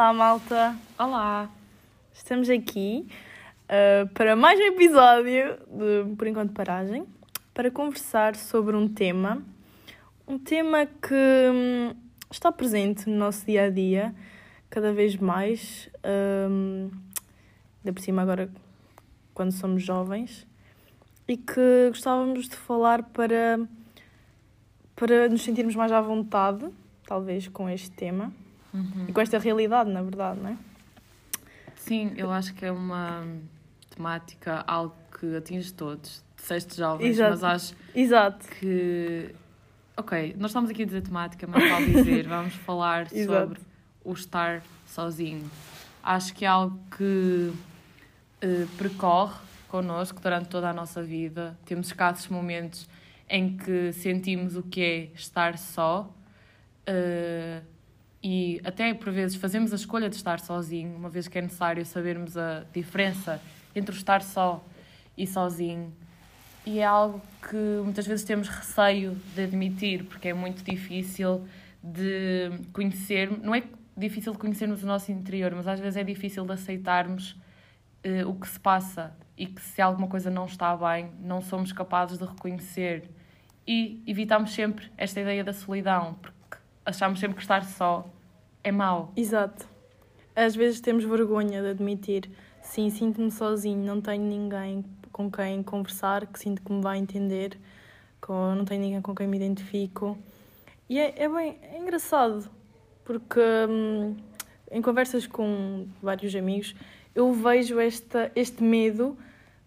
Olá, malta! Olá! Estamos aqui uh, para mais um episódio de Por Enquanto Paragem para conversar sobre um tema, um tema que hum, está presente no nosso dia a dia cada vez mais, um, ainda por cima agora quando somos jovens, e que gostávamos de falar para, para nos sentirmos mais à vontade, talvez, com este tema. Uhum. E com esta realidade, na verdade, não é? Sim, eu acho que é uma temática, algo que atinge todos. Disseste jovens, Exato. mas acho Exato. que. Ok, nós estamos aqui a dizer temática, mas vale dizer, vamos falar sobre o estar sozinho. Acho que é algo que eh, percorre connosco durante toda a nossa vida. Temos escassos momentos em que sentimos o que é estar só. eh, e até por vezes fazemos a escolha de estar sozinho, uma vez que é necessário sabermos a diferença entre o estar só e sozinho. E é algo que muitas vezes temos receio de admitir, porque é muito difícil de conhecer, não é difícil de conhecermos o nosso interior, mas às vezes é difícil de aceitarmos eh, o que se passa e que se alguma coisa não está bem, não somos capazes de reconhecer. E evitamos sempre esta ideia da solidão, porque achamos sempre que estar só é mau. Exato. Às vezes temos vergonha de admitir, sim, sinto-me sozinho, não tenho ninguém com quem conversar, que sinto que me vai entender, com, não tenho ninguém com quem me identifico. E é, é bem é engraçado, porque hum, em conversas com vários amigos, eu vejo esta, este medo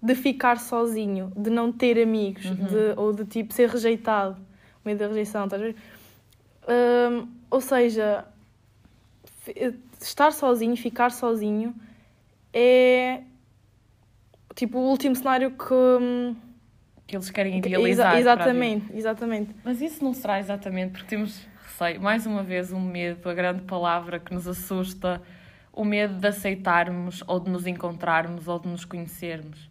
de ficar sozinho, de não ter amigos, Uhum. de, ou de tipo ser rejeitado, o medo da rejeição, estás a ver? Hum, ou seja, estar sozinho, ficar sozinho é tipo o último cenário que. hum, Que eles querem que- idealizar. exa- exatamente, exatamente. Mas isso não será exatamente porque temos receio. Mais uma vez, um medo, a grande palavra que nos assusta, o medo de aceitarmos ou de nos encontrarmos ou de nos conhecermos.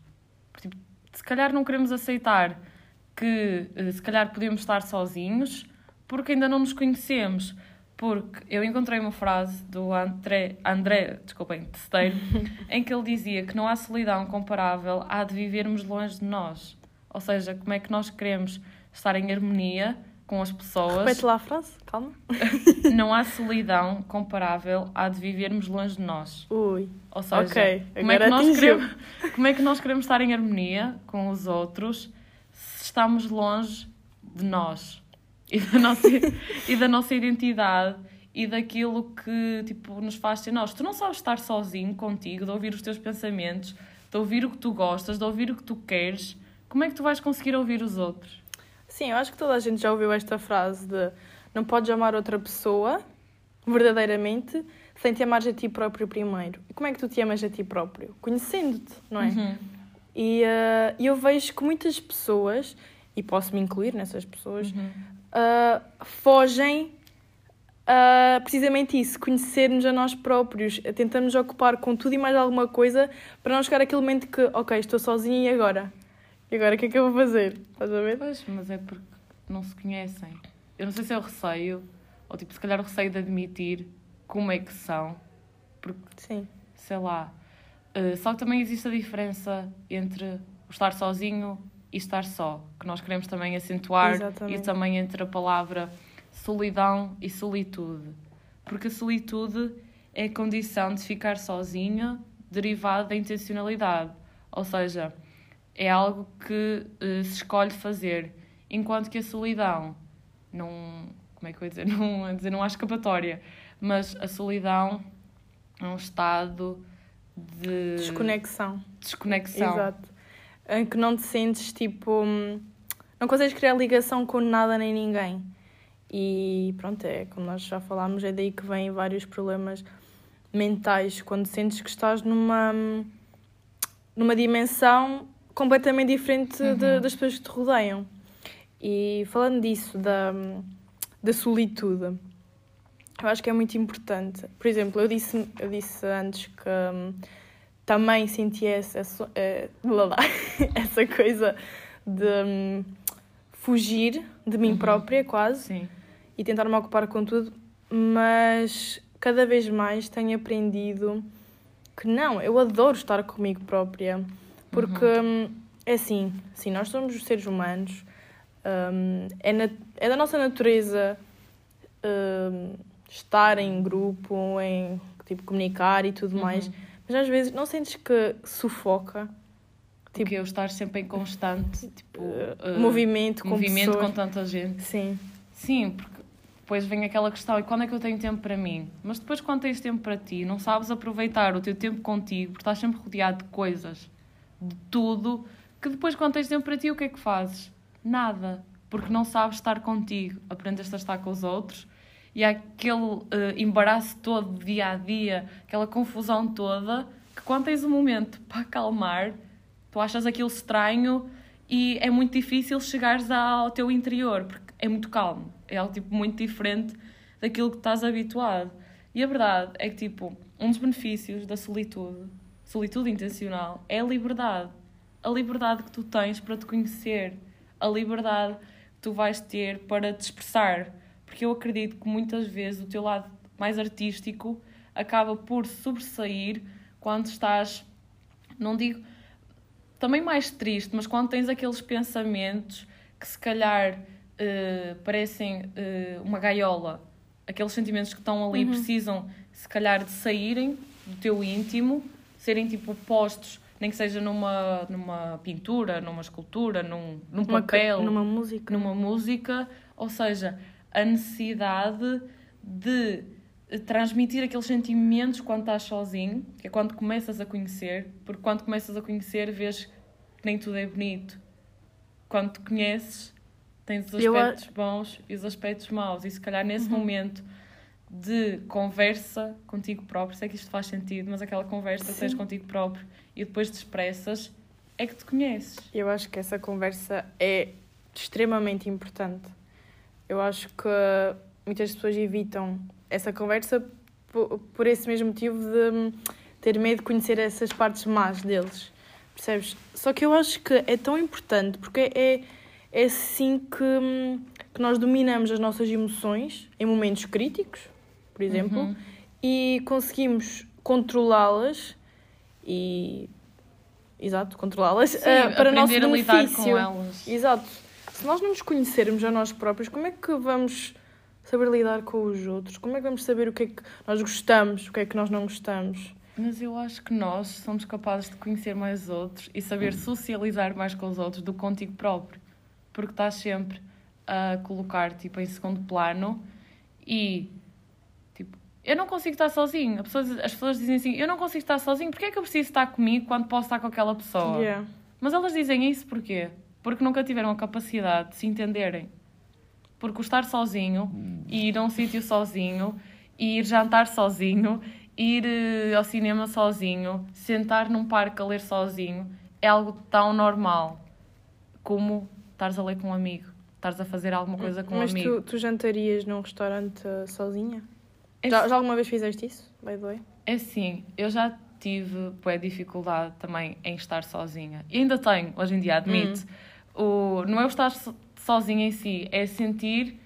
Porque, tipo, se calhar não queremos aceitar que eh, se calhar podemos estar sozinhos porque ainda não nos conhecemos. Porque eu encontrei uma frase do André, André desculpem, Testeiro, em que ele dizia que não há solidão comparável à de vivermos longe de nós. Ou seja, como é que nós queremos estar em harmonia com as pessoas. Repete lá a frase, calma. Não há solidão comparável à de vivermos longe de nós. Ui, Ou seja, ok, como, é que nós queremos, como é que nós queremos estar em harmonia com os outros se estamos longe de nós e da nossa, e da nossa identidade e daquilo que tipo, nos faz ser nós? Tu não sabes estar sozinho contigo, de ouvir os teus pensamentos, de ouvir o que tu gostas, de ouvir o que tu queres. Como é que tu vais conseguir ouvir os outros? Sim, eu acho que toda a gente já ouviu esta frase de não podes amar outra pessoa verdadeiramente sem te amares a ti próprio primeiro. E como é que tu te amas a ti próprio? Conhecendo-te, não é? Uhum. E eh, eu vejo que muitas pessoas, e posso me incluir nessas pessoas, Uhum. Uh, fogem a precisamente isso, conhecer-nos a nós próprios, tentamos ocupar com tudo e mais alguma coisa para não chegar àquele momento que, ok, estou sozinha e agora? E agora o que é que eu vou fazer? Estás a ver? Pois, mas é porque não se conhecem. Eu não sei se é o receio, ou tipo, se calhar o receio de admitir como é que são, porque, Sim, sei lá. eh, só que também existe a diferença entre estar sozinho e estar só, que nós queremos também acentuar, Exatamente. e também entre a palavra solidão e solitude. Porque a solitude é a condição de ficar sozinho derivada da intencionalidade. Ou seja, é algo que eh, se escolhe fazer, enquanto que a solidão não, como é que eu ia dizer, não, ia dizer, não há escapatória, mas a solidão é um estado de desconexão. desconexão. Exato. Em que não te sentes tipo. Não consegues criar ligação com nada nem ninguém. E pronto, é como nós já falámos, é daí que vêm vários problemas mentais, quando sentes que estás numa, numa dimensão completamente diferente de- Uhum. das pessoas que te rodeiam. E falando disso, da, da solitude, eu acho que é muito importante. Por exemplo, eu disse, eu disse antes que hum, também senti essa, essa, eh, essa coisa de hum, fugir de mim Uhum. própria, quase, Sim. e tentar me ocupar com tudo, mas cada vez mais tenho aprendido que não, eu adoro estar comigo própria. Porque Uhum. hum, é assim, assim, nós somos os seres humanos, hum, é, na- é da nossa natureza hum, estar em grupo, em tipo, comunicar e tudo mais. Uhum. Mas às vezes não sentes que sufoca? Tipo, eu estar sempre em constante tipo, eh, movimento com movimento com tanta gente. Sim. Sim, porque depois vem aquela questão, e quando é que eu tenho tempo para mim? Mas depois quando tens tempo para ti, não sabes aproveitar o teu tempo contigo, porque estás sempre rodeado de coisas, de tudo, que depois quando tens tempo para ti, o que é que fazes? Nada. Porque não sabes estar contigo, aprendeste a estar com os outros, e há aquele eh, embaraço todo dia a dia, aquela confusão toda, que quando tens um momento para acalmar, tu achas aquilo estranho e é muito difícil chegares ao teu interior, porque é muito calmo. É algo tipo, muito diferente daquilo que estás habituado. E a verdade é que, tipo, um dos benefícios da solitude, solitude intencional, é a liberdade. A liberdade que tu tens para te conhecer. A liberdade que tu vais ter para te expressar. Porque eu acredito que muitas vezes o teu lado mais artístico acaba por sobressair quando estás, não digo também mais triste, mas quando tens aqueles pensamentos que se calhar eh, parecem eh, uma gaiola, aqueles sentimentos que estão ali precisam se calhar de saírem do teu íntimo, serem tipo postos, nem que seja numa, numa pintura, numa escultura, num, num Numa, ca- papel, numa música. numa música, ou seja, a necessidade de transmitir aqueles sentimentos quando estás sozinho, que é quando começas a conhecer, porque quando começas a conhecer vês que nem tudo é bonito. Quando te conheces, tens os Eu aspectos bons e os aspectos maus, e se calhar nesse Uhum. momento de conversa contigo próprio, sei que isto faz sentido, mas aquela conversa que tens Sim. contigo próprio e depois te expressas, é que te conheces. Eu acho que essa conversa é extremamente importante. Eu acho que muitas pessoas evitam essa conversa po- por esse mesmo motivo de hum, ter medo de conhecer essas partes más deles. Percebes? Só que eu acho que é tão importante porque é, é assim que, hum, que nós dominamos as nossas emoções em momentos críticos, por exemplo, Uhum. e conseguimos controlá-las e. Exato, controlá-las eh, para nosso aprender a lidar benefício. com elas. Exato. Se nós não nos conhecermos a nós próprios, como é que vamos saber lidar com os outros? Como é que vamos saber o que é que nós gostamos, o que é que nós não gostamos? Mas eu acho que nós somos capazes de conhecer mais outros e saber socializar mais com os outros do que contigo próprio. Porque estás sempre a colocar tipo, em segundo plano e tipo, eu não consigo estar sozinho. As pessoas, as pessoas dizem assim, eu não consigo estar sozinho, porquê é que eu preciso estar comigo quando posso estar com aquela pessoa? Yeah. Mas elas dizem isso porquê? Porque nunca tiveram a capacidade de se entenderem. Porque o estar sozinho, e ir a um sítio sozinho, ir jantar sozinho, ir eh, ao cinema sozinho, sentar num parque a ler sozinho, é algo tão normal como estares a ler com um amigo, estares a fazer alguma coisa com um Mas amigo. tu, tu jantarias num restaurante uh, sozinha? É Já, já alguma vez fizeste isso? By the way? É assim, eu já tive bué, dificuldade também em estar sozinha. E ainda tenho, hoje em dia, admito. O, não é o estar so- sozinha em si, é sentir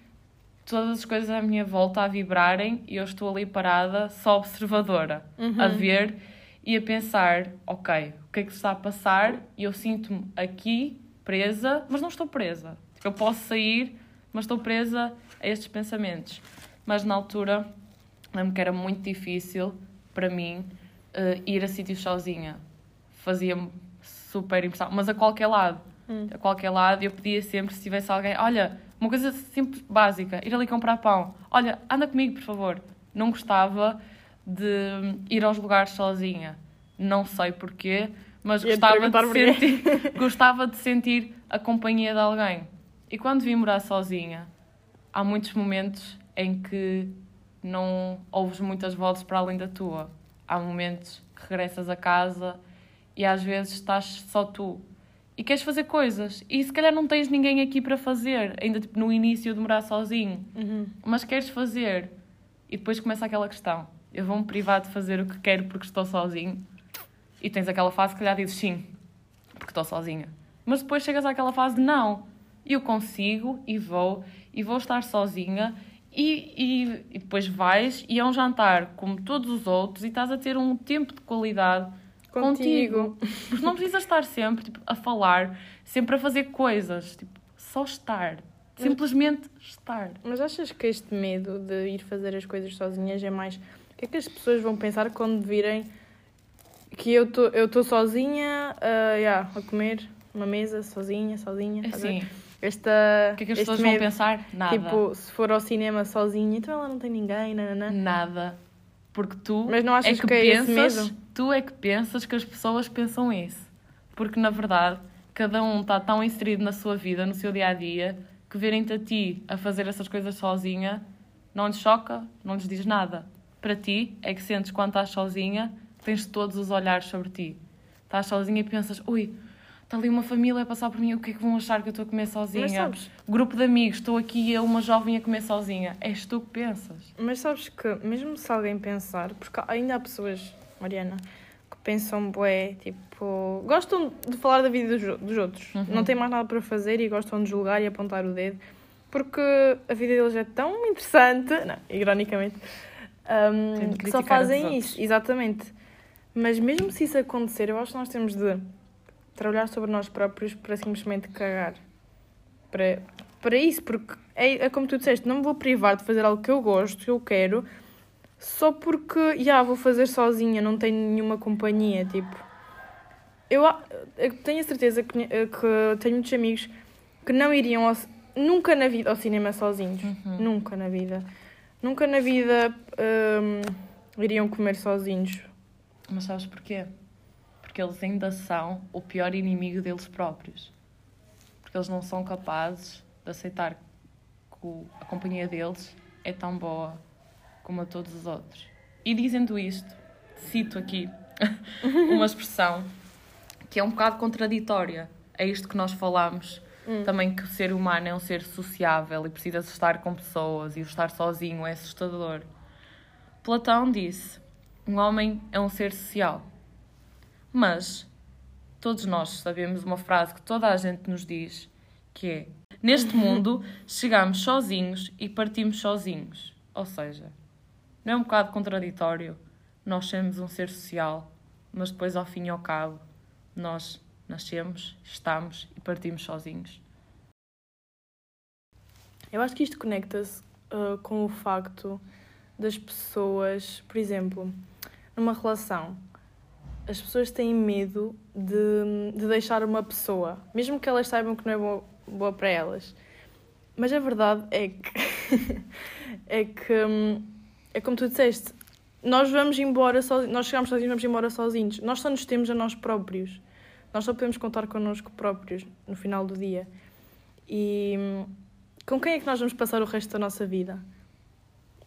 todas as coisas à minha volta a vibrarem e eu estou ali parada, só observadora, a ver e a pensar, ok, o que é que está a passar? E eu sinto-me aqui, presa, mas não estou presa. Eu posso sair, mas estou presa a estes pensamentos. Mas na altura, lembro que era muito difícil para mim eh, ir a sítios sozinha. Fazia-me super impressão, mas a qualquer lado. Hum. A qualquer lado eu pedia sempre se tivesse alguém, olha, uma coisa simples, básica, ir ali comprar pão. Olha, anda comigo, por favor. Não gostava de ir aos lugares sozinha. Não sei porquê, mas gostava de, sentir, gostava de sentir a companhia de alguém. E quando vim morar sozinha, há muitos momentos em que não ouves muitas vozes para além da tua. Há momentos que regressas a casa e às vezes estás só tu e queres fazer coisas. E se calhar não tens ninguém aqui para fazer, ainda tipo, no início de morar sozinho, Uhum. mas queres fazer. E depois começa aquela questão: eu vou-me privar de fazer o que quero porque estou sozinho. E tens aquela fase que calhar dizes sim, porque estou sozinha, mas depois chegas àquela fase de não, eu consigo e vou e vou estar sozinha. E, e, e depois vais e é um jantar como todos os outros e estás a ter um tempo de qualidade contigo. Contigo. Porque não precisas estar sempre tipo, a falar, sempre a fazer coisas. Tipo, só estar. Simplesmente estar. Mas achas que este medo de ir fazer as coisas sozinhas é mais. O que é que as pessoas vão pensar quando virem que eu estou eu tô sozinha ah, yeah, a comer uma mesa sozinha, sozinha? ver? Assim, Esta, o que é que as pessoas vão medo, pensar? Nada. Tipo, se for ao cinema sozinha, então ela não tem ninguém, nananã. Nada. Porque tu Mas não achas é que, que é pensas, tu é que pensas que as pessoas pensam isso. Porque na verdade, cada um está tão inserido na sua vida, no seu dia a dia, que verem-te a ti a fazer essas coisas sozinha não lhes choca, não lhes diz nada. Para ti é que sentes quando estás sozinha, tens todos os olhares sobre ti. Estás sozinha e pensas, ui, está ali uma família a passar por mim, o que é que vão achar que eu estou a comer sozinha? Mas sabes, Grupo de amigos, estou aqui eu, uma jovem a comer sozinha. És tu que pensas. mas sabes que, mesmo se alguém pensar, porque ainda há pessoas, Mariana, que pensam, bué, tipo, gostam de falar da vida dos, dos outros, Uhum. não têm mais nada para fazer e gostam de julgar e apontar o dedo, porque a vida deles é tão interessante, não, ironicamente, um, que só fazem isso, exatamente. Mas mesmo se isso acontecer, eu acho que nós temos de trabalhar sobre nós próprios para simplesmente cagar. Para, para isso, porque é, é como tu disseste, não me vou privar de fazer algo que eu gosto, que eu quero, só porque, já, vou fazer sozinha, não tenho nenhuma companhia, tipo... Eu, eu tenho a certeza que, que tenho muitos amigos que não iriam ao, nunca na vida ao cinema sozinhos. Uhum. Nunca na vida. Nunca na vida hum, iriam comer sozinhos. Mas sabes porquê? Porque eles ainda são o pior inimigo deles próprios. Porque eles não são capazes de aceitar que a companhia deles é tão boa como a todos os outros. E dizendo isto, cito aqui uma expressão que é um bocado contraditória a isto que nós falamos. Hum. Também que o ser humano é um ser sociável e precisa estar com pessoas e o estar sozinho é assustador. Platão disse: um homem é um ser social. Mas todos nós sabemos uma frase que toda a gente nos diz, que é: neste mundo chegamos sozinhos e partimos sozinhos. Ou seja, não é um bocado contraditório nós sermos um ser social, mas depois ao fim e ao cabo nós nascemos, estamos e partimos sozinhos. Eu acho que isto conecta-se uh, com o facto das pessoas, por exemplo, numa relação, as pessoas têm medo de, de deixar uma pessoa, mesmo que elas saibam que não é boa, boa para elas. Mas a verdade é que é que hum, é como tu disseste, nós vamos embora sozinhos, nós chegamos sozinhos, vamos embora sozinhos. Nós só nos temos a nós próprios. Nós só podemos contar connosco próprios no final do dia. E hum, com quem é que nós vamos passar o resto da nossa vida?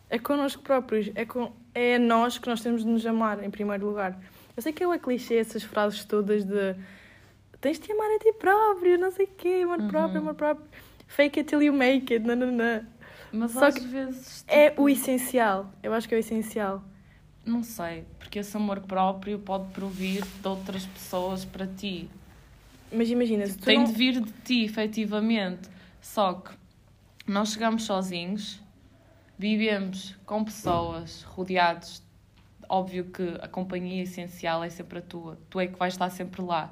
É connosco próprios, é, com, é a nós que nós temos de nos amar, em primeiro lugar. Eu sei que é uma clichê essas frases todas de tens de te amar a ti próprio, não sei o quê, amor Uhum. próprio, amor próprio. Fake it till you make it, nananã. Mas Só às que vezes É tipo, o essencial. Eu acho que é o essencial. Não sei, porque esse amor próprio pode provir de outras pessoas para ti. Mas imagina, se tu Tem não... de vir de ti, efetivamente. Só que nós chegamos sozinhos, vivemos com pessoas, rodeados. Óbvio que a companhia essencial é sempre a tua. Tu é que vais estar sempre lá.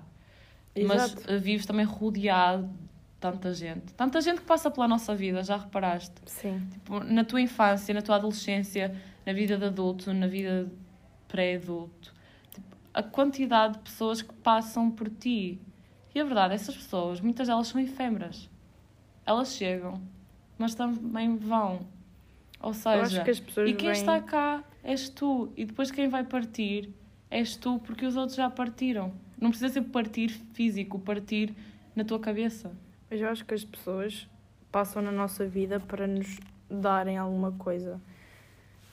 Mas Exato. eh, vives também rodeado de tanta gente. Tanta gente que passa pela nossa vida, já reparaste? Sim. Tipo, na tua infância, na tua adolescência, na vida de adulto, na vida pré-adulto. Tipo, a quantidade de pessoas que passam por ti. E a verdade, essas pessoas, muitas delas são efêmeras. Elas chegam, mas também vão. Ou seja, acho que as pessoas e quem vêm... está cá és tu. E depois quem vai partir és tu, porque os outros já partiram. Não precisa ser partir físico, partir na tua cabeça. Mas eu acho que as pessoas passam na nossa vida para nos darem alguma coisa.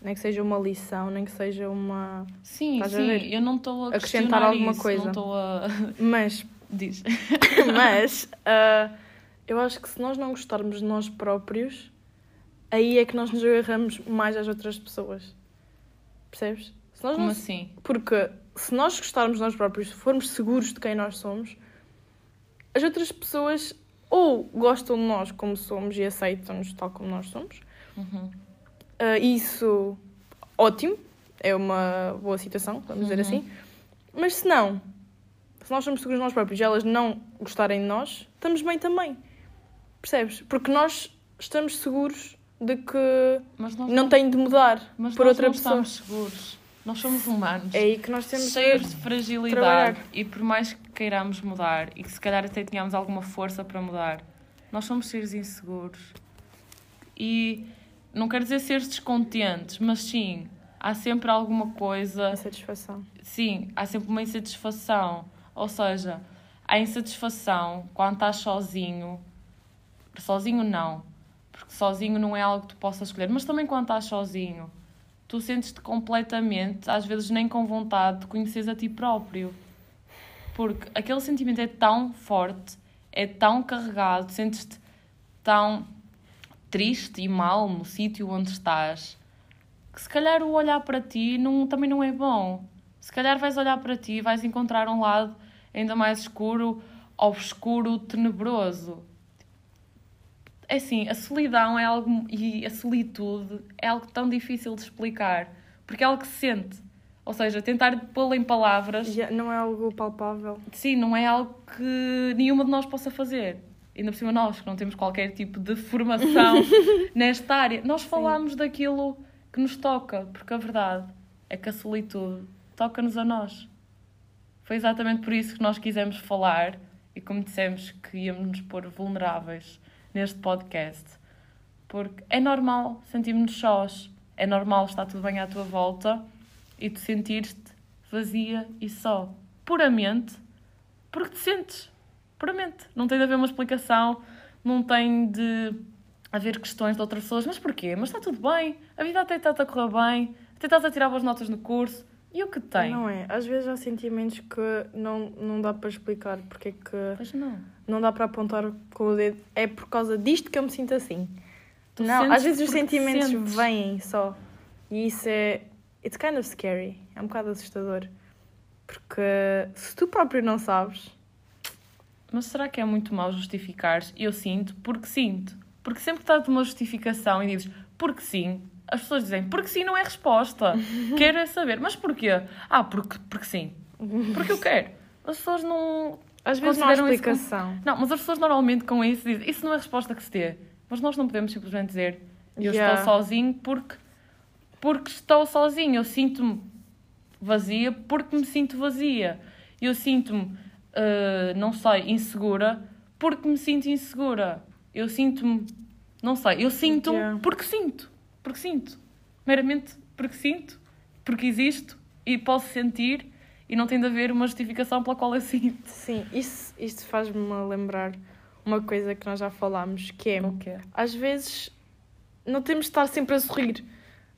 Nem que seja uma lição, nem que seja uma... Sim, sim, eu não estou a Acrescentar alguma isso, coisa. Não estou a. Mas, Diz. mas, ah, eu acho que se nós não gostarmos de nós próprios, aí é que nós nos agarramos mais às outras pessoas. Percebes? Se nós Como não... assim? Porque se nós gostarmos de nós próprios, se formos seguros de quem nós somos, as outras pessoas ou gostam de nós como somos e aceitam-nos tal como nós somos, Uhum. uh, isso, ótimo, é uma boa situação, vamos dizer Uhum. assim. Mas se não, se nós somos seguros de nós próprios e elas não gostarem de nós, estamos bem também. Percebes? Porque nós estamos seguros de que Mas nós não tem de mudar mas por nós outra não pessoa. estamos seguros. Nós somos humanos. É aí que nós temos cheios de de fragilidade trabalhar. e por mais que queiramos mudar e que se calhar até tenhamos alguma força para mudar, nós somos seres inseguros. E não quero dizer seres descontentes, mas sim, há sempre alguma coisa, insatisfação. sim, há sempre uma insatisfação. Ou seja, há insatisfação quando estás sozinho. Sozinho não, porque sozinho não é algo que tu possas escolher, mas também quando estás sozinho tu sentes-te completamente, às vezes nem com vontade, de conheceres a ti próprio. Porque aquele sentimento é tão forte, é tão carregado, sentes-te tão triste e mal no sítio onde estás, que se calhar o olhar para ti não, também não é bom. Se calhar vais olhar para ti e vais encontrar um lado ainda mais escuro, obscuro, tenebroso. É assim, a solidão é algo e a solitude é algo tão difícil de explicar, porque é algo que se sente. Ou seja, tentar pô-lo em palavras, Já Não é algo palpável. sim, não é algo que nenhuma de nós possa fazer. Ainda por cima nós, que não temos qualquer tipo de formação nesta área. Nós falamos daquilo que nos toca, porque a verdade é que a solitude toca-nos a nós. Foi exatamente por isso que nós quisemos falar e como dissemos que íamos nos pôr vulneráveis neste podcast. Porque é normal sentirmos-nos sós, é normal estar tudo bem à tua volta e tu sentir-te vazia e só. Puramente porque te sentes. Puramente. Não tem de haver uma explicação, não tem de haver questões de outras pessoas. Mas porquê? Mas está tudo bem, a vida até está a correr bem, até estás a tirar boas notas no curso. E o que tem? Não é? Às vezes há sentimentos que não, não dá para explicar porque é que Pois não. Não dá para apontar com o dedo. É por causa disto que eu me sinto assim. Tu não, às vezes os sentimentos sentes. vêm só. E isso é. It's kind of scary. É um bocado assustador. Porque se tu próprio não sabes. Mas será que é muito mau justificares? Eu sinto porque sinto. Porque sempre que estás uma justificação e dizes porque sim, as pessoas dizem porque sim não é resposta. Quero é saber. Mas porquê? Ah, porque, porque sim. Porque eu quero. As pessoas não. Às vezes não há como- explicação. Não, mas as pessoas normalmente com isso dizem isso não é a resposta que se dê. Mas nós não podemos simplesmente dizer eu Yeah. estou sozinho porque, porque estou sozinho. Eu sinto-me vazia porque me sinto vazia. Eu sinto-me, ah, não sei, insegura porque me sinto insegura. Eu sinto-me, não sei, eu sinto-me Yeah. porque sinto. Porque sinto. Meramente porque sinto, porque existo e posso sentir e não tem de haver uma justificação pela qual eu sinto. Sim, isso, isto faz-me lembrar uma coisa que nós já falámos, que é O quê? às vezes não temos de estar sempre a sorrir.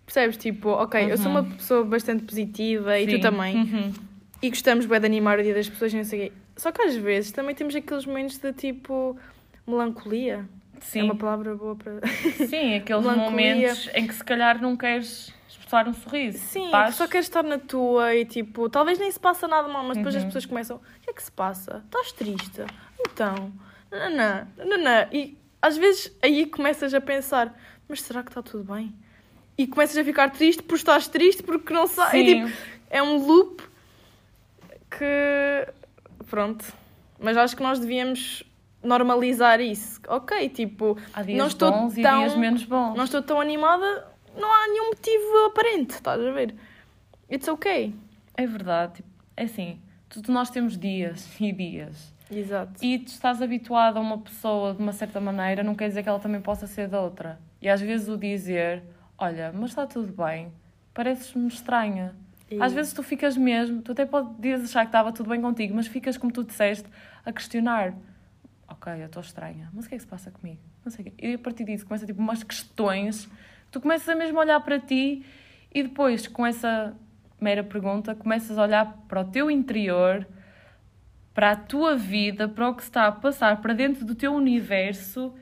Percebes? Tipo, ok, eu sou uma pessoa bastante positiva e tu Sim. também. Uhum. E gostamos bem de animar o dia das pessoas e não sei o quê. Só que às vezes também temos aqueles momentos de tipo melancolia. Sim. É uma palavra boa para. Sim, aqueles momentos em que se calhar não queres expressar um sorriso. Sim, que só queres estar na tua e tipo, talvez nem se passa nada mal, mas depois as Uhum. pessoas começam: o que é que se passa? Estás triste? Então, nanã, nanã. E às vezes aí começas a pensar: mas será que está tudo bem? E começas a ficar triste por estás triste porque não sabes. E, tipo, é um loop que. Pronto. Mas acho que nós devíamos normalizar isso. Ok, tipo, Há dias não estou bons e tão- dias menos bons. não estou tão animada, não há nenhum motivo aparente, estás a ver? It's ok. É verdade. Tipo, é assim, tudo nós temos dias e dias. Exato. E tu estás habituado a uma pessoa de uma certa maneira, não quer dizer que ela também possa ser de outra. E às vezes o dizer, olha, mas está tudo bem, pareces-me estranha. E- Às vezes tu ficas mesmo, tu até podias achar que estava tudo bem contigo, mas ficas, como tu disseste, a questionar. Ok, eu estou estranha, mas o que é que se passa comigo? Não sei o quê. E a partir disso começa tipo umas questões, tu começas a mesmo olhar para ti e depois, com essa mera pergunta, começas a olhar para o teu interior, para a tua vida, para o que se está a passar para dentro do teu universo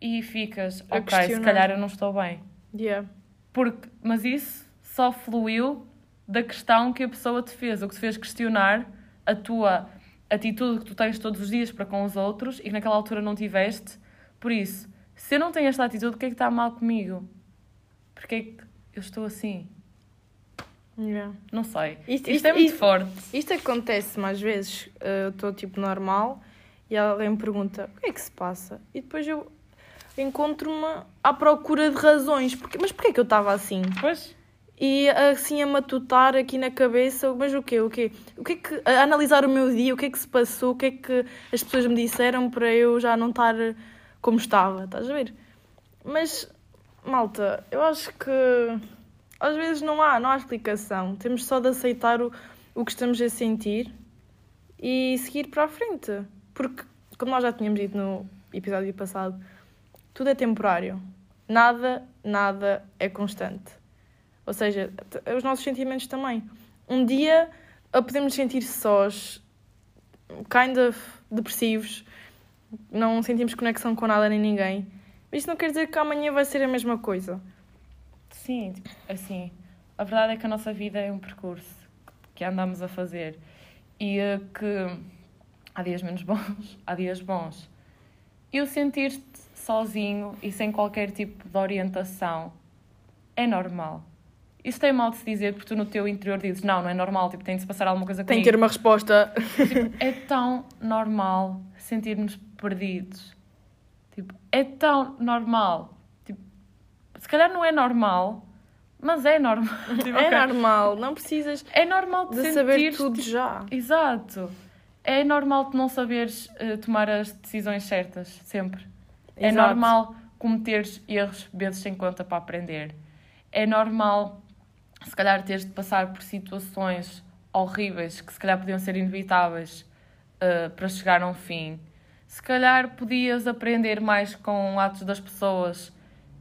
e ficas, A ok, se questionar. calhar eu não estou bem. Yeah. Porque, mas isso só fluiu da questão que a pessoa te fez, o que te fez questionar a tua atitude que tu tens todos os dias para com os outros e que naquela altura não tiveste. Por isso, se eu não tenho esta atitude, o que é que está mal comigo? Porque é que eu estou assim? Yeah. Não sei. Isto- Isto, isto- é muito isto- forte. Isto acontece mais vezes. eh, Eu estou tipo normal e alguém me pergunta o que é que se passa? E depois eu encontro-me à procura de razões. Porque, mas porquê que eu estava assim? Pois, E assim a matutar aqui na cabeça, mas o quê? O quê? O que é que. A analisar o meu dia, o que é que se passou, o que é que as pessoas me disseram para eu já não estar como estava, estás a ver? Mas, malta, eu acho que às vezes não há, não há explicação. Temos só de aceitar o, o que estamos a sentir e seguir para a frente. Porque, como nós já tínhamos dito no episódio passado, tudo é temporário. Nada, nada é constante. Ou seja, os nossos sentimentos também. Um dia podemos sentir sós, kind of depressivos, não sentimos conexão com nada nem ninguém. Isso não quer dizer que amanhã vai ser a mesma coisa. sim, tipo, assim, a verdade é que a nossa vida é um percurso que andamos a fazer e eh, que há dias menos bons, há dias bons. E o sentir-te sozinho e sem qualquer tipo de orientação é normal. Isso tem mal de se dizer porque tu no teu interior dizes não, não é normal, tipo, tem de se passar alguma coisa Tem comigo. que ter uma resposta. Tipo, é tão normal sentir-nos perdidos. Tipo, é tão normal. Tipo, se calhar não é normal, mas é normal. Tipo, É ok. normal, não precisas É normal de, de saber tudo já. Exato. É normal de não saberes eh, tomar as decisões certas, sempre. É Exato. normal cometeres erros vezes sem conta para aprender. É normal, se calhar, teres de passar por situações horríveis que se calhar podiam ser inevitáveis eh, para chegar a um fim. Se calhar podias aprender mais com atos das pessoas,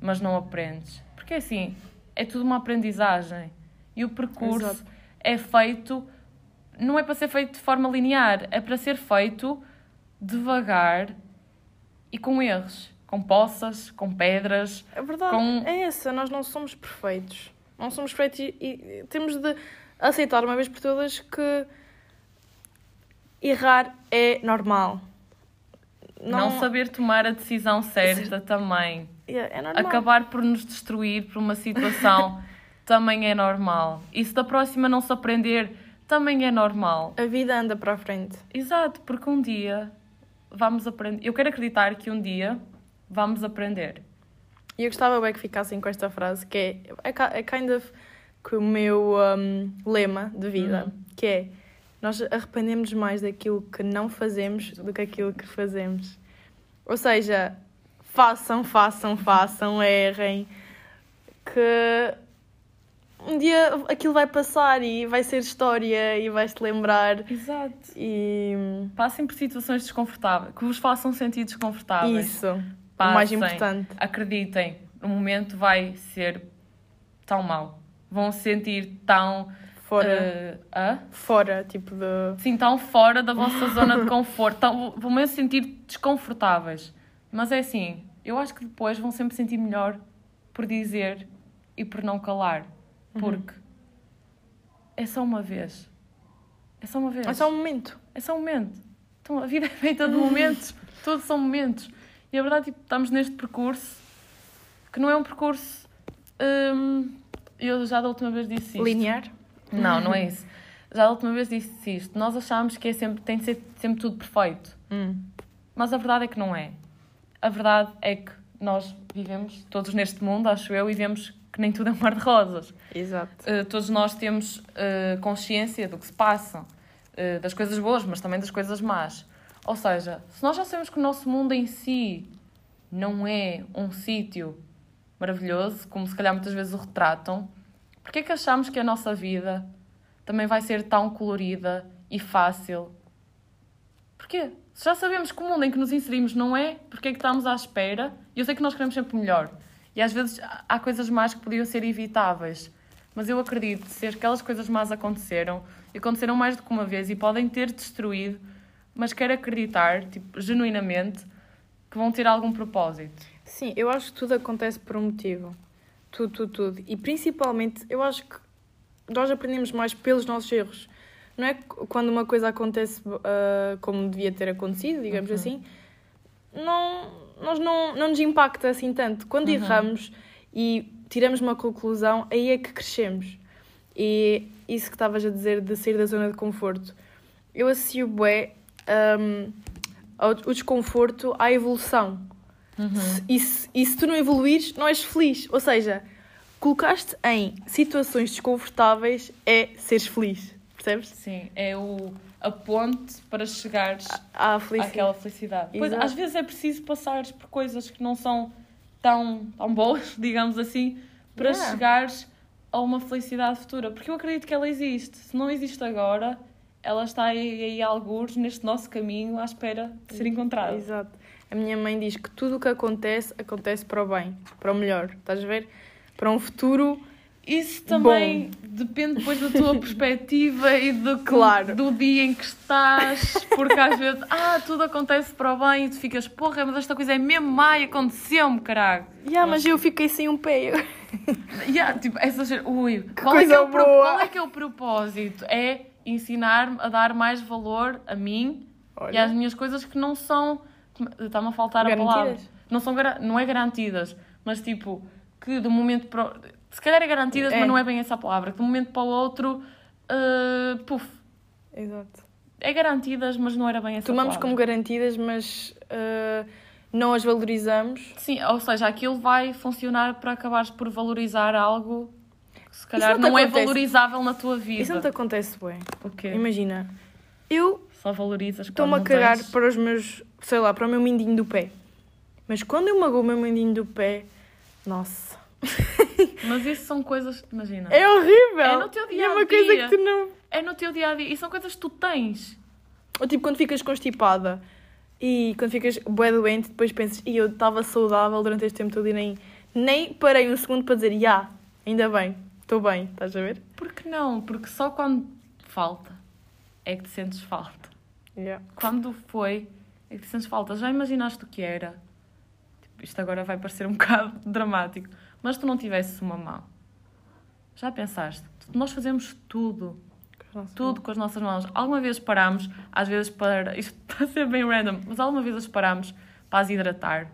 mas não aprendes. Porque assim, é tudo uma aprendizagem. E o percurso Exato. é feito, não é para ser feito de forma linear, é para ser feito devagar e com erros, com poças, com pedras. A verdade Com- é essa, nós não somos perfeitos. Não somos perfeitos e, e temos de aceitar uma vez por todas que errar é normal. Não, saber tomar a decisão certa também. É, é normal. Acabar por nos destruir por uma situação também é normal. E se da próxima não se aprender, também é normal. A vida anda para a frente. Exato, porque um dia vamos aprender. Eu quero acreditar que um dia vamos aprender. E eu gostava bem que ficassem com esta frase, que é, é, é kind of que o meu um, lema de vida, que é nós arrependemos mais daquilo que não fazemos do que aquilo que fazemos. Ou seja, façam, façam, façam, errem, que um dia aquilo vai passar e vai ser história e vais-te lembrar Exato. e Passem por situações desconfortáveis, que vos façam sentir desconfortáveis. isso, o Passem. mais importante. Acreditem, no momento vai ser tão mau. Vão se sentir tão. Fora, hã? fora, tipo de... Sim, tão fora da vossa zona de conforto. Tão, vão mesmo se sentir desconfortáveis. Mas é assim, eu acho que depois vão sempre sentir melhor por dizer e por não calar. Porque é só uma vez. É só uma vez. É só um momento. É só um momento. Então, a vida é feita de momentos. Todos são momentos. E a verdade, tipo, estamos neste percurso que não é um percurso. hum, eu já da última vez disse isto. Linear. Não, não é isso. Já da última vez disse isto. Nós achamos que é sempre, tem de ser sempre tudo perfeito. Hum. Mas a verdade é que não é. A verdade é que nós vivemos todos neste mundo, acho eu, e vemos que nem tudo é um mar de rosas. Exato. Uh, todos nós temos uh, consciência do que se passa, uh, das coisas boas, mas também das coisas más. Ou seja, se nós já sabemos que o nosso mundo em si não é um sítio maravilhoso, como se calhar muitas vezes o retratam, porquê que achamos que a nossa vida também vai ser tão colorida e fácil? Porquê? Se já sabemos que o mundo em que nos inserimos não é, porquê é que estamos à espera? E eu sei que nós queremos sempre melhor. E às vezes há- coisas más que podiam ser evitáveis. Mas eu acredito que se aquelas coisas más aconteceram, e aconteceram mais do que uma vez e podem ter destruído, mas quero acreditar, tipo, genuinamente, que vão ter algum propósito. Sim, eu acho que tudo acontece por um motivo. Tudo, tudo, tudo. E principalmente, eu acho que nós aprendemos mais pelos nossos erros. Não é quando uma coisa acontece ah, como devia ter acontecido, digamos Uhum. assim, não, nós não, não nos impacta assim tanto. Quando Uhum. erramos e tiramos uma conclusão, aí é que crescemos. E isso que estavas a dizer de sair da zona de conforto. Eu associo bué um, o desconforto à evolução. Se- E, se, e se tu não evoluires, não és feliz. Ou seja, colocaste em situações desconfortáveis é seres feliz. Percebes? Sim, é o, a ponte para chegares À felicidade. àquela felicidade. Pois, às vezes é preciso passares por coisas que não são tão, tão boas, digamos assim, para Yeah. chegares a uma felicidade futura. Porque eu acredito que ela existe. Se não existe agora, ela está aí, aí algures neste nosso caminho à espera de ser encontrada. Exato. A minha mãe diz que tudo o que acontece, acontece para o bem, para o melhor. Estás a ver? Para um futuro. Isso também depende depois da tua perspectiva e do, que- Claro. do dia em que estás, porque às vezes, ah, tudo acontece para o bem e tu ficas, porra, mas esta coisa é mesmo má e aconteceu-me, caralho. Yeah, mas eu fiquei sem um pé. Yeah, tipo, essas, ui, qual, é que coisa é o pro- boa. qual é que é o propósito? É ensinar-me a dar mais valor a mim e às Olha, minhas coisas que não são, está-me a faltar a palavra, Garantidas? não são, não é garantidas, mas tipo, que de um momento para o- se calhar é garantidas, É. mas não é bem essa a palavra, que de um momento para o outro, uh, puf, Exato. é garantidas, mas não era bem essa Tomamos palavra. como garantidas, mas ah, não as valorizamos. Sim, ou seja, aquilo vai funcionar para acabares por valorizar algo que se calhar não não, é valorizável na tua vida. Isso não te acontece bem. O quê? Imagina, eu Só valorizas estou-me a cagar tens. para os meus, sei lá, para o meu mindinho do pé. Mas quando eu magoo o meu mindinho do pé, nossa, Mas isso são coisas, imagina, é horrível. É no teu E é uma dia-a-dia. coisa que tu não. é no teu dia a dia e são coisas que tu tens. Ou tipo quando ficas constipada e quando ficas bué doente, depois pensas, e eu estava saudável durante este tempo todo e nem, nem parei um segundo para dizer, já, ainda bem, estou bem, estás a ver? Por que não? Porque só quando falta é que te sentes falta. Yeah. Quando foi é que te sentes falta. Já imaginaste o que era? Tipo, isto agora vai parecer um bocado dramático. Mas tu não tivesses uma mão. Já pensaste? Nós fazemos tudo. Tudo com as nossas mãos. Alguma vez parámos, às vezes para. Isto está a ser bem random, mas alguma vez as parámos para as hidratar.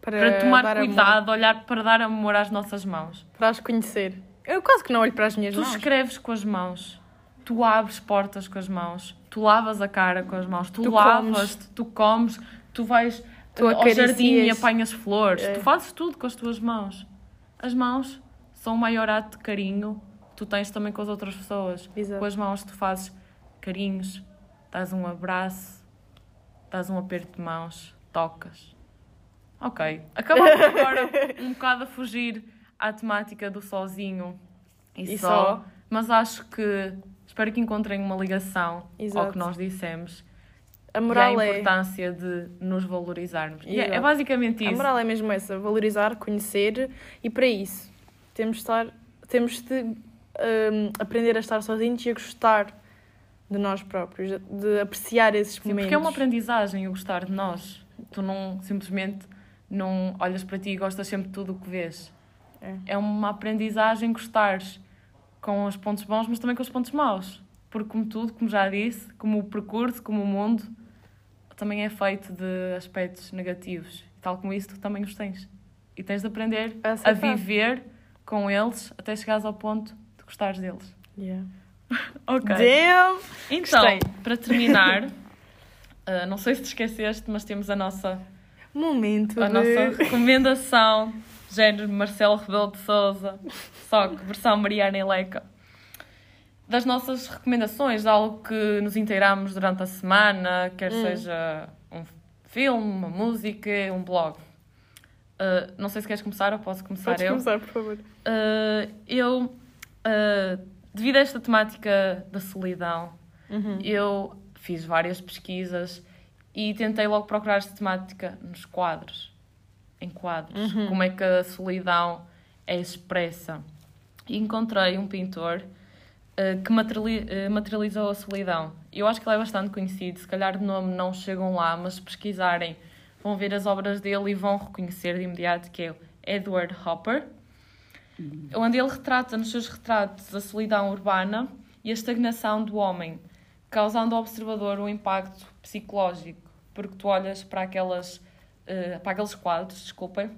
Para tomar dar amor, cuidado, olhar para dar amor às nossas mãos. para as conhecer. Eu quase que não olho para as minhas Tu mãos. escreves com as mãos, tu abres portas com as mãos, tu lavas a cara com as mãos, tu, Tu lavas, tu comes, tu vais Tu ao jardim e apanhas flores, É. tu fazes tudo com as tuas mãos. As mãos são o maior ato de carinho que tu tens também com as outras pessoas. Exato. Com as mãos tu fazes carinhos, dás um abraço, dás um aperto de mãos, tocas. Ok, acabamos agora um bocado a fugir à temática do sozinho e, E só, só. mas acho que espero que encontrem uma ligação ao Exato. que nós dissemos A e moral a é. importância de nos valorizarmos. E é, é basicamente A isso. moral é mesmo essa, valorizar, conhecer e para isso temos de estar, temos de hum, aprender a estar sozinhos e a gostar de nós próprios, de- de apreciar esses Sim, momentos. porque é uma aprendizagem o gostar de nós. Tu não simplesmente não olhas para ti e gostas sempre de tudo o que vês. É. É uma aprendizagem gostares com os pontos bons, mas também com os pontos maus. Porque como tudo, como já disse, como o percurso, como o mundo, também é feito de aspectos negativos. E tal como isso, tu também os tens. E tens de aprender A viver com eles até chegares ao ponto de gostares deles. Yeah. Ok. Damn! Então, Gostei. para terminar, ah, não sei se te esqueceste, mas temos a nossa, Momento a nossa recomendação, género Marcelo Rebelo de Souza, só que versão Mariana Eleca. Das nossas recomendações, algo que nos inteiramos durante a semana, quer Hum. seja um filme, uma música, um blog. Ah, não sei se queres começar ou posso começar Podes eu. começar, por favor. Uh, eu, uh, devido a esta temática da solidão, Uhum. eu fiz várias pesquisas e tentei logo procurar esta temática nos quadros. Em quadros. Uhum. Como é que a solidão é expressa. E encontrei um pintor uh, que materiali- uh, materializou a solidão. Eu acho que ele é bastante conhecido, se calhar de nome não chegam lá, mas se pesquisarem vão ver as obras dele e vão reconhecer de imediato que é o Edward Hopper onde ele retrata nos seus retratos a solidão urbana e a estagnação do homem, causando ao observador um impacto psicológico, porque tu olhas para aquelas eh, para aqueles quadros, desculpem,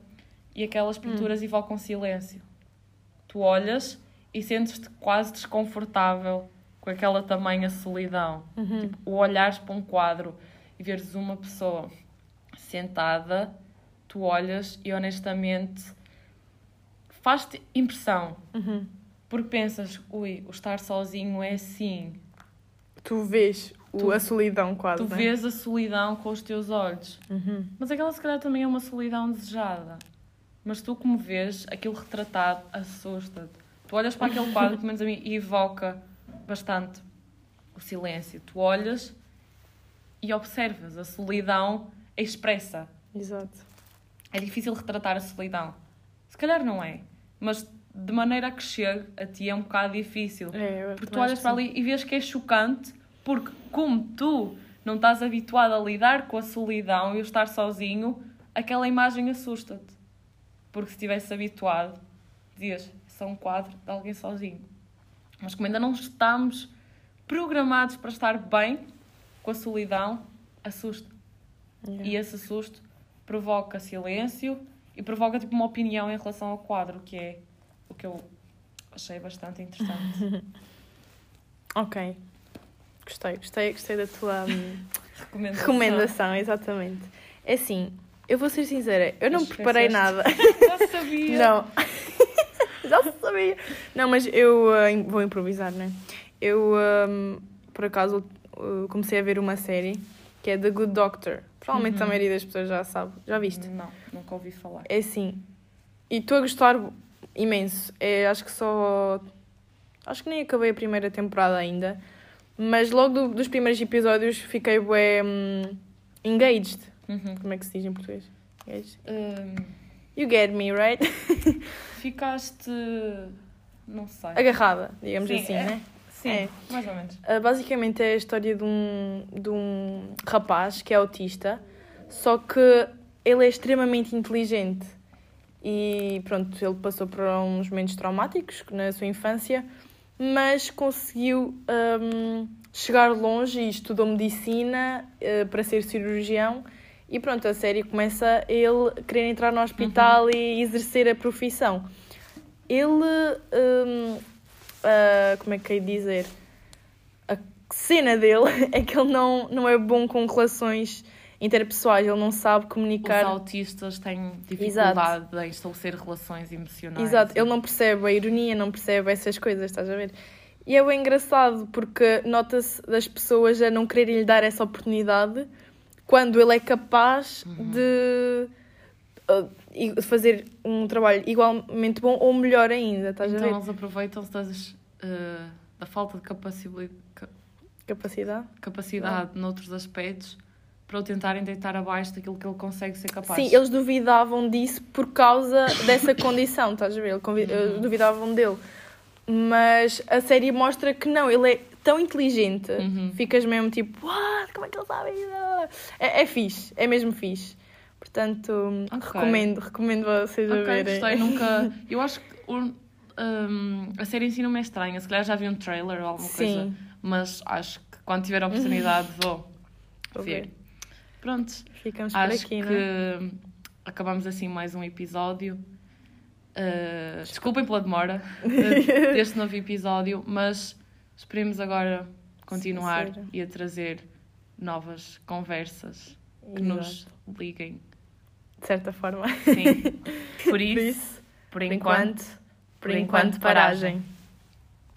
e aquelas pinturas evocam silêncio. Tu olhas e sentes-te quase desconfortável com aquela tamanha solidão. Uhum. Tipo, o olhares para um quadro e veres uma pessoa sentada, tu olhas e honestamente faz-te impressão. Uhum. Porque pensas, ui, o estar sozinho é assim. Tu vês Tu- a solidão quase, Tu né? vês a solidão com os teus olhos. Uhum. Mas aquela se calhar também é uma solidão desejada. Mas tu como vês, aquilo retratado assusta-te. Tu olhas para aquele quadro, pelo menos a mim, e evoca bastante o silêncio. Tu olhas e observas a solidão expressa. Exato. É difícil retratar a solidão. Se calhar não é. Mas de maneira que chegue a ti é um bocado difícil. É, Porque tu olhas para ali e vês que é chocante, porque como tu não estás habituado a lidar com a solidão e o estar sozinho, aquela imagem assusta-te. Porque se estivesse habituado, dizias, é só um quadro de alguém sozinho. Mas como ainda não estamos programados para estar bem com a solidão, assusta. sim. E esse susto provoca silêncio e provoca tipo uma opinião em relação ao quadro, que é o que eu achei bastante interessante. Ok. Gostei, gostei, gostei da tua hum, Recomendação. recomendação, exatamente. É assim, eu vou ser sincera, eu não Mas preparei esqueceste. nada. Já sabia. Não. Já sabia. Não, mas eu im- vou improvisar, né? Eu, ahm, por acaso, uh, comecei a ver uma série que é The Good Doctor. Provavelmente Uhum. a maioria das pessoas já sabe. Já viste? Não, nunca ouvi falar. É assim. E estou a gostar imenso. É, acho que só. Acho que nem acabei a primeira temporada ainda. Mas logo do- dos primeiros episódios fiquei bué, hum, engaged. Uhum. Como é que se diz em português? Engaged. Hum, You get me, right? ficaste. Não sei. Agarrada, digamos Sim, assim, é- né? Sim, é. mais ou menos. Uh, basicamente é a história de um, de um rapaz que é autista, só que ele é extremamente inteligente. E pronto, ele passou por uns momentos traumáticos na sua infância, mas conseguiu um, chegar longe e estudou medicina uh, para ser cirurgião. E pronto, a série começa ele querer entrar no hospital e exercer a profissão. Ele. um, ah, como é que é dizer? A cena dele é que ele não, não é bom com relações interpessoais, ele não sabe comunicar. Os autistas têm dificuldade em estabelecer relações emocionais. Exato, ele não percebe a ironia, não percebe essas coisas, estás a ver? E é bem engraçado porque nota-se das pessoas a não quererem lhe dar essa oportunidade quando ele é capaz Uhum. de uh, fazer um trabalho igualmente bom ou melhor ainda, estás a Então ver? eles aproveitam-se das, eh, da falta de capacidade, Capacidade. capacidade noutros aspectos para o tentarem deitar abaixo daquilo que ele consegue ser capaz. Sim, eles duvidavam disso por causa dessa condição, estás a ver? Ele convi- eh, Uhum. Duvidavam dele. Mas a série mostra que não, ele é tão inteligente. Uhum. Ficas mesmo tipo, what? Como é que ele sabe? É, é fixe, é mesmo fixe. Portanto, Ok. recomendo, recomendo vocês a Ok, verem. gostei, nunca. Eu acho que um, a série em si não me é estranha. Se calhar já vi um trailer ou alguma coisa. Sim, Mas acho que quando tiver a oportunidade vou vou ver. ver. Pronto, Ficamos por acho aqui, que é? acabamos assim mais um episódio. Uh, desculpem pela demora deste novo episódio, mas esperemos agora continuar Sincero. e a trazer novas conversas que Exato. nos liguem. De certa forma. Sim. Por Por isso, isso, por por enquanto, por enquanto, paragem.